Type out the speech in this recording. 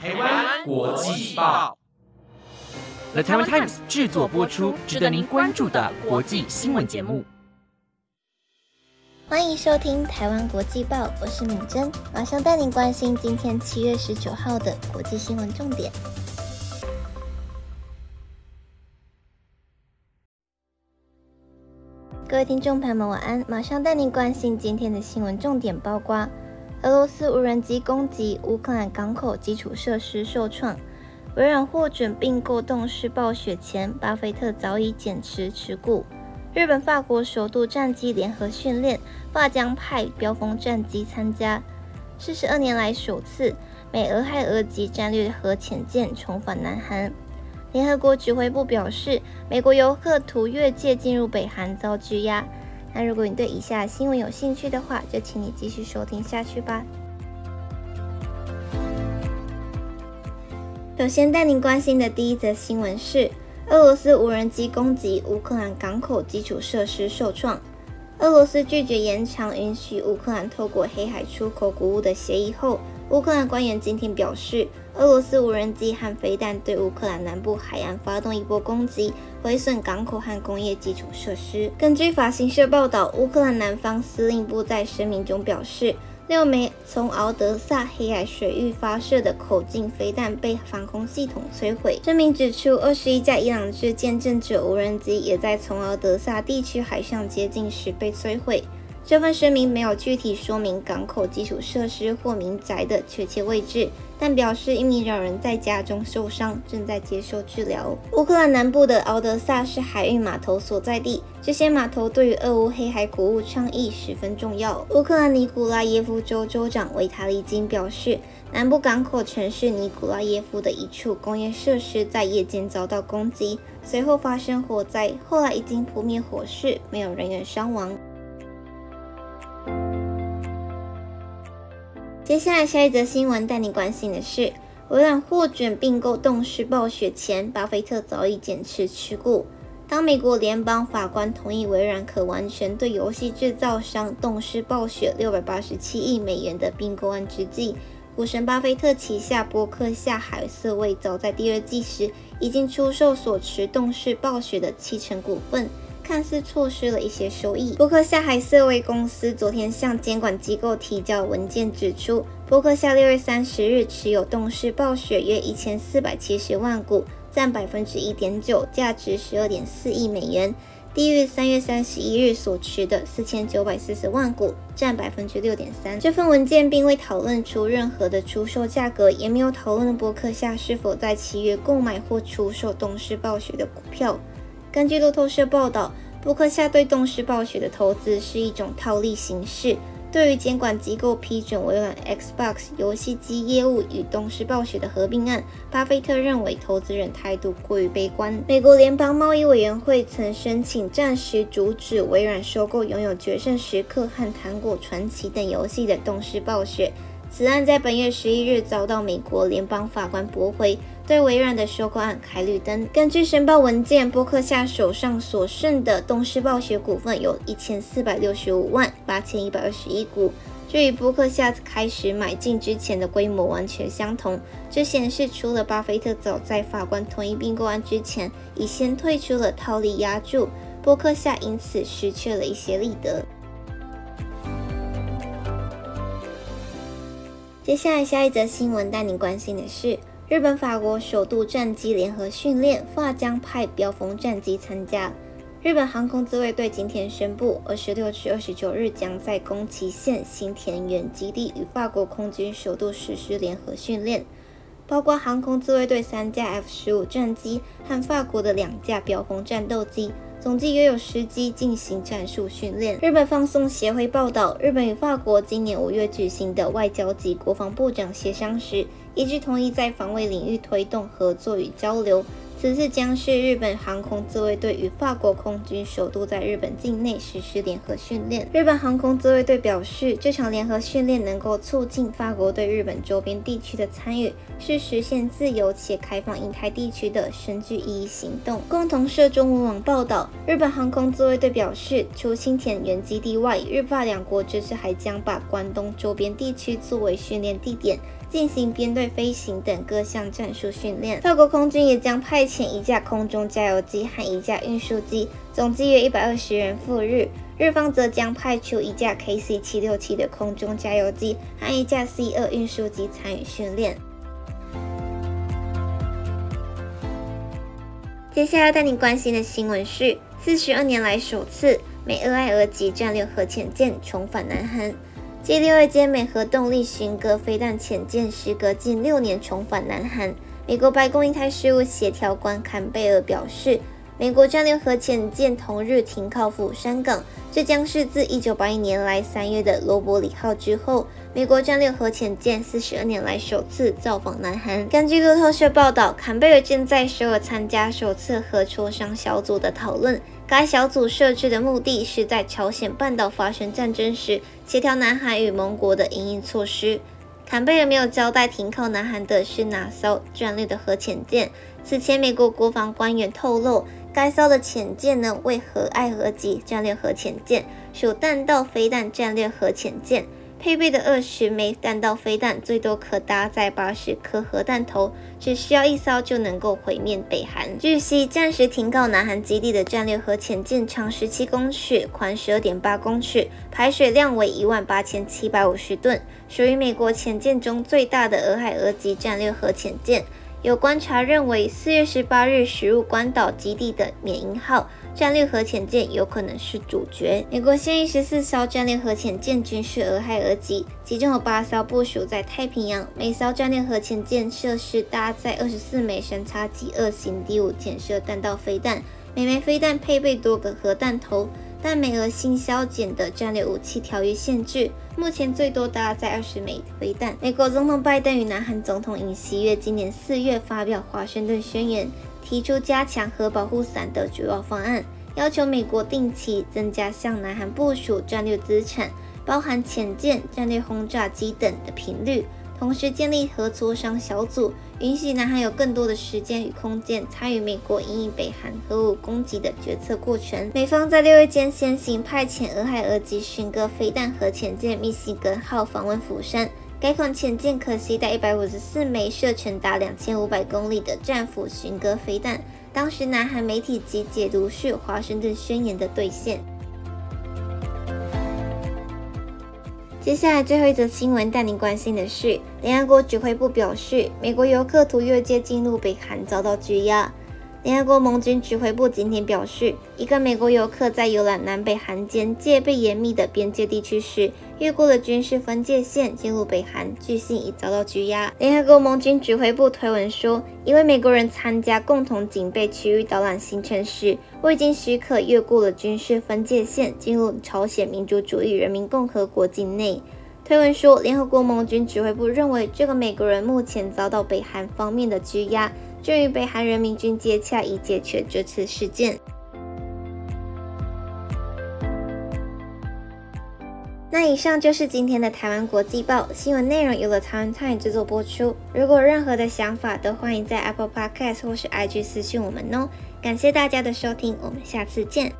台湾国际报，The Taiwan Times 制作播出，值得您关注的国际新闻节目。欢迎收听台湾国际报，我是敏珍，马上带您关心今天七月十九号的国际新闻重点。各位听众朋友们，晚安！马上带您关心今天的新闻重点，包括。俄罗斯无人机攻击乌克兰港口基础设施受创，微软获准并购动视暴雪前，巴菲特早已减持持股。日本、法国首度战机联合训练，法将派标风战机参加，四十二年来首次美俄亥俄级战略核潜舰重返南韩。联合国指挥部表示，美国游客图越界进入北韩遭拘押。那如果你对以下新闻有兴趣的话，就请你继续收听下去吧。首先带您关心的第一则新闻是，俄罗斯无人机攻击乌克兰港口基础设施受创。俄罗斯拒绝延长允许乌克兰透过黑海出口谷物的协议后，乌克兰官员今天表示，俄罗斯无人机和飞弹对乌克兰南部海岸发动一波攻击。毁损港口和工业基础设施。根据法新社报道，乌克兰南方司令部在声明中表示，六枚从敖德萨黑海水域发射的口径飞弹被防空系统摧毁。声明指出，二十一架伊朗制见证者无人机也在从敖德萨地区海上接近时被摧毁。这份声明没有具体说明港口基础设施或民宅的确切位置，但表示一名老人在家中受伤，正在接受治疗。乌克兰南部的敖德萨是海运码头所在地，这些码头对于俄乌黑海谷物倡议十分重要。乌克兰尼古拉耶夫州州长维塔利金表示，南部港口城市尼古拉耶夫的一处工业设施在夜间遭到攻击，随后发生火灾，后来已经扑灭火势，没有人员伤亡。接下来下一则新闻带你关心的是，微软获准并购动视暴雪前，巴菲特早已减持持股。当美国联邦法官同意微软可完成对游戏制造商动视暴雪六百八十七亿美元的并购案之际，股神巴菲特旗下伯克夏海瑟威早在第二季时已经出售所持动视暴雪的七成股份。看似错失了一些收益。伯克夏海瑟威公司昨天向监管机构提交文件，指出伯克夏六月三十日持有动视暴雪约一千四百七十万股，占百分之一点九，价值十二点四亿美元，低于三月三十一日所持的四千九百四十万股，占百分之六点三。这份文件并未讨论出任何的出售价格，也没有讨论伯克夏是否在七月购买或出售动视暴雪的股票。根据路透社报道，伯克夏对动视暴雪的投资是一种套利形式。对于监管机构批准微软 Xbox 游戏机业务与动视暴雪的合并案，巴菲特认为投资人态度过于悲观。美国联邦贸易委员会曾申请暂时阻止微软收购拥有《决胜时刻》和《糖果传奇》等游戏的动视暴雪。此案在本月十一日遭到美国联邦法官驳回，对微软的收购案开绿灯。根据申报文件，波克夏手上所剩的动视暴雪股份有一千四百六十五万八千一百二十一股，这与波克夏开始买进之前的规模完全相同。这显示出了巴菲特早在法官同意并购案之前，已先退出了套利压注，波克夏因此失去了一些利得。接下来，下一则新闻带您关心的是，日本、法国首度战机联合训练，法将派标风战机参加。日本航空自卫队今天宣布，二十六至二十九日将在宫崎县新田园基地与法国空军首度实施联合训练，包括航空自卫队三架 F 十五战机和法国的两架标风战斗机。总计约有十机进行战术训练。日本放送协会报道，日本与法国今年五月举行的外交及国防部长协商时，一致同意在防卫领域推动合作与交流。此次将是日本航空自卫队与法国空军首度在日本境内实施联合训练。日本航空自卫队表示，这场联合训练能够促进法国对日本周边地区的参与，是实现自由且开放印太地区的深具意义行动。共同社中文网报道，日本航空自卫队表示，除新田原基地外，日法两国这次还将把关东周边地区作为训练地点。进行编队飞行等各项战术训练。法国空军也将派遣一架空中加油机和一架运输机，总计约一百二十人赴日。日方则将派出一架 KC 七六七的空中加油机和一架 C 二运输机参与训练。接下来带你关心的新闻是：四十二年来首次美俄亥俄级战略核潜舰重返南韩。继第二舰美核动力巡歌飞弹潜舰时隔近六年重返南韩，美国白宫印太事务协调官坎贝尔表示。美国战略核潜舰同日停靠釜山港，这将是自1981年来三月的罗伯里号之后，美国战略核潜舰四十二年来首次造访南韩。根据路透社报道，坎贝尔正在首尔参加首次核磋商小组的讨论。该小组设置的目的是在朝鲜半岛发生战争时，协调南海与盟国的应应措施。坎贝尔没有交代停靠南韩的是哪艘战略的核潜舰。此前，美国国防官员透露。该艘的潜舰呢为核爱核级战略核潜舰，属弹道飞弹战略核潜舰，配备的二十枚弹道飞弹最多可搭载八十颗核弹头，只需要一艘就能够毁灭北韩。据悉，暂时停靠南韩基地的战略核潜舰长十七公尺，宽十二点八公尺，排水量为一万八千七百五十吨，属于美国潜舰中最大的俄亥俄级战略核潜舰。有观察认为，四月十八日驶入关岛基地的缅因号战略核潜舰有可能是主角。美国现役十四艘战略核潜舰均是俄亥俄级，其中有八艘部署在太平洋。每艘战略核潜舰设施搭载二十四枚神叉级二型第五潜射弹道飞弹，每枚飞弹配备多个核弹头。但美俄新削减的战略武器条约限制，目前最多搭载二十枚飞弹。美国总统拜登与南韩总统尹锡悦今年四月发表华盛顿宣言，提出加强核保护伞的主要方案，要求美国定期增加向南韩部署战略资产，包含潜舰、战略轰炸机等的频率。同时建立合磋商小组，允许南韩有更多的时间与空间参与美国引领北韩核武攻击的决策过程。美方在六月间先行派遣俄亥俄级巡歌飞弹核潜舰密西根号访问釜山。该款潜舰可携带一百五十四枚射程达两千五百公里的战斧巡歌飞弹。当时南韩媒体即解读是华盛顿宣言的兑现。接下来最后一则新闻带您关心的是，联合国指挥部表示，美国游客图越界进入北韩遭到拘押。联合国盟军指挥部今天表示，一个美国游客在游览南北韩间戒备严密的边界地区时，越过了军事分界线进入北韩，据信已遭到拘押。联合国盟军指挥部推文说，一位美国人参加共同警备区域导览行程时，未经许可越过了军事分界线，进入朝鲜民主主义人民共和国境内。推文说，联合国盟军指挥部认为，这个美国人目前遭到北韩方面的拘押。正与北韩人民军接洽，以解决这次事件。那以上就是今天的台湾国际报新闻内容，由了台湾参与制作播出。如果任何的想法，都欢迎在 Apple Podcast 或是 IG 私讯我们哦。感谢大家的收听，我们下次见。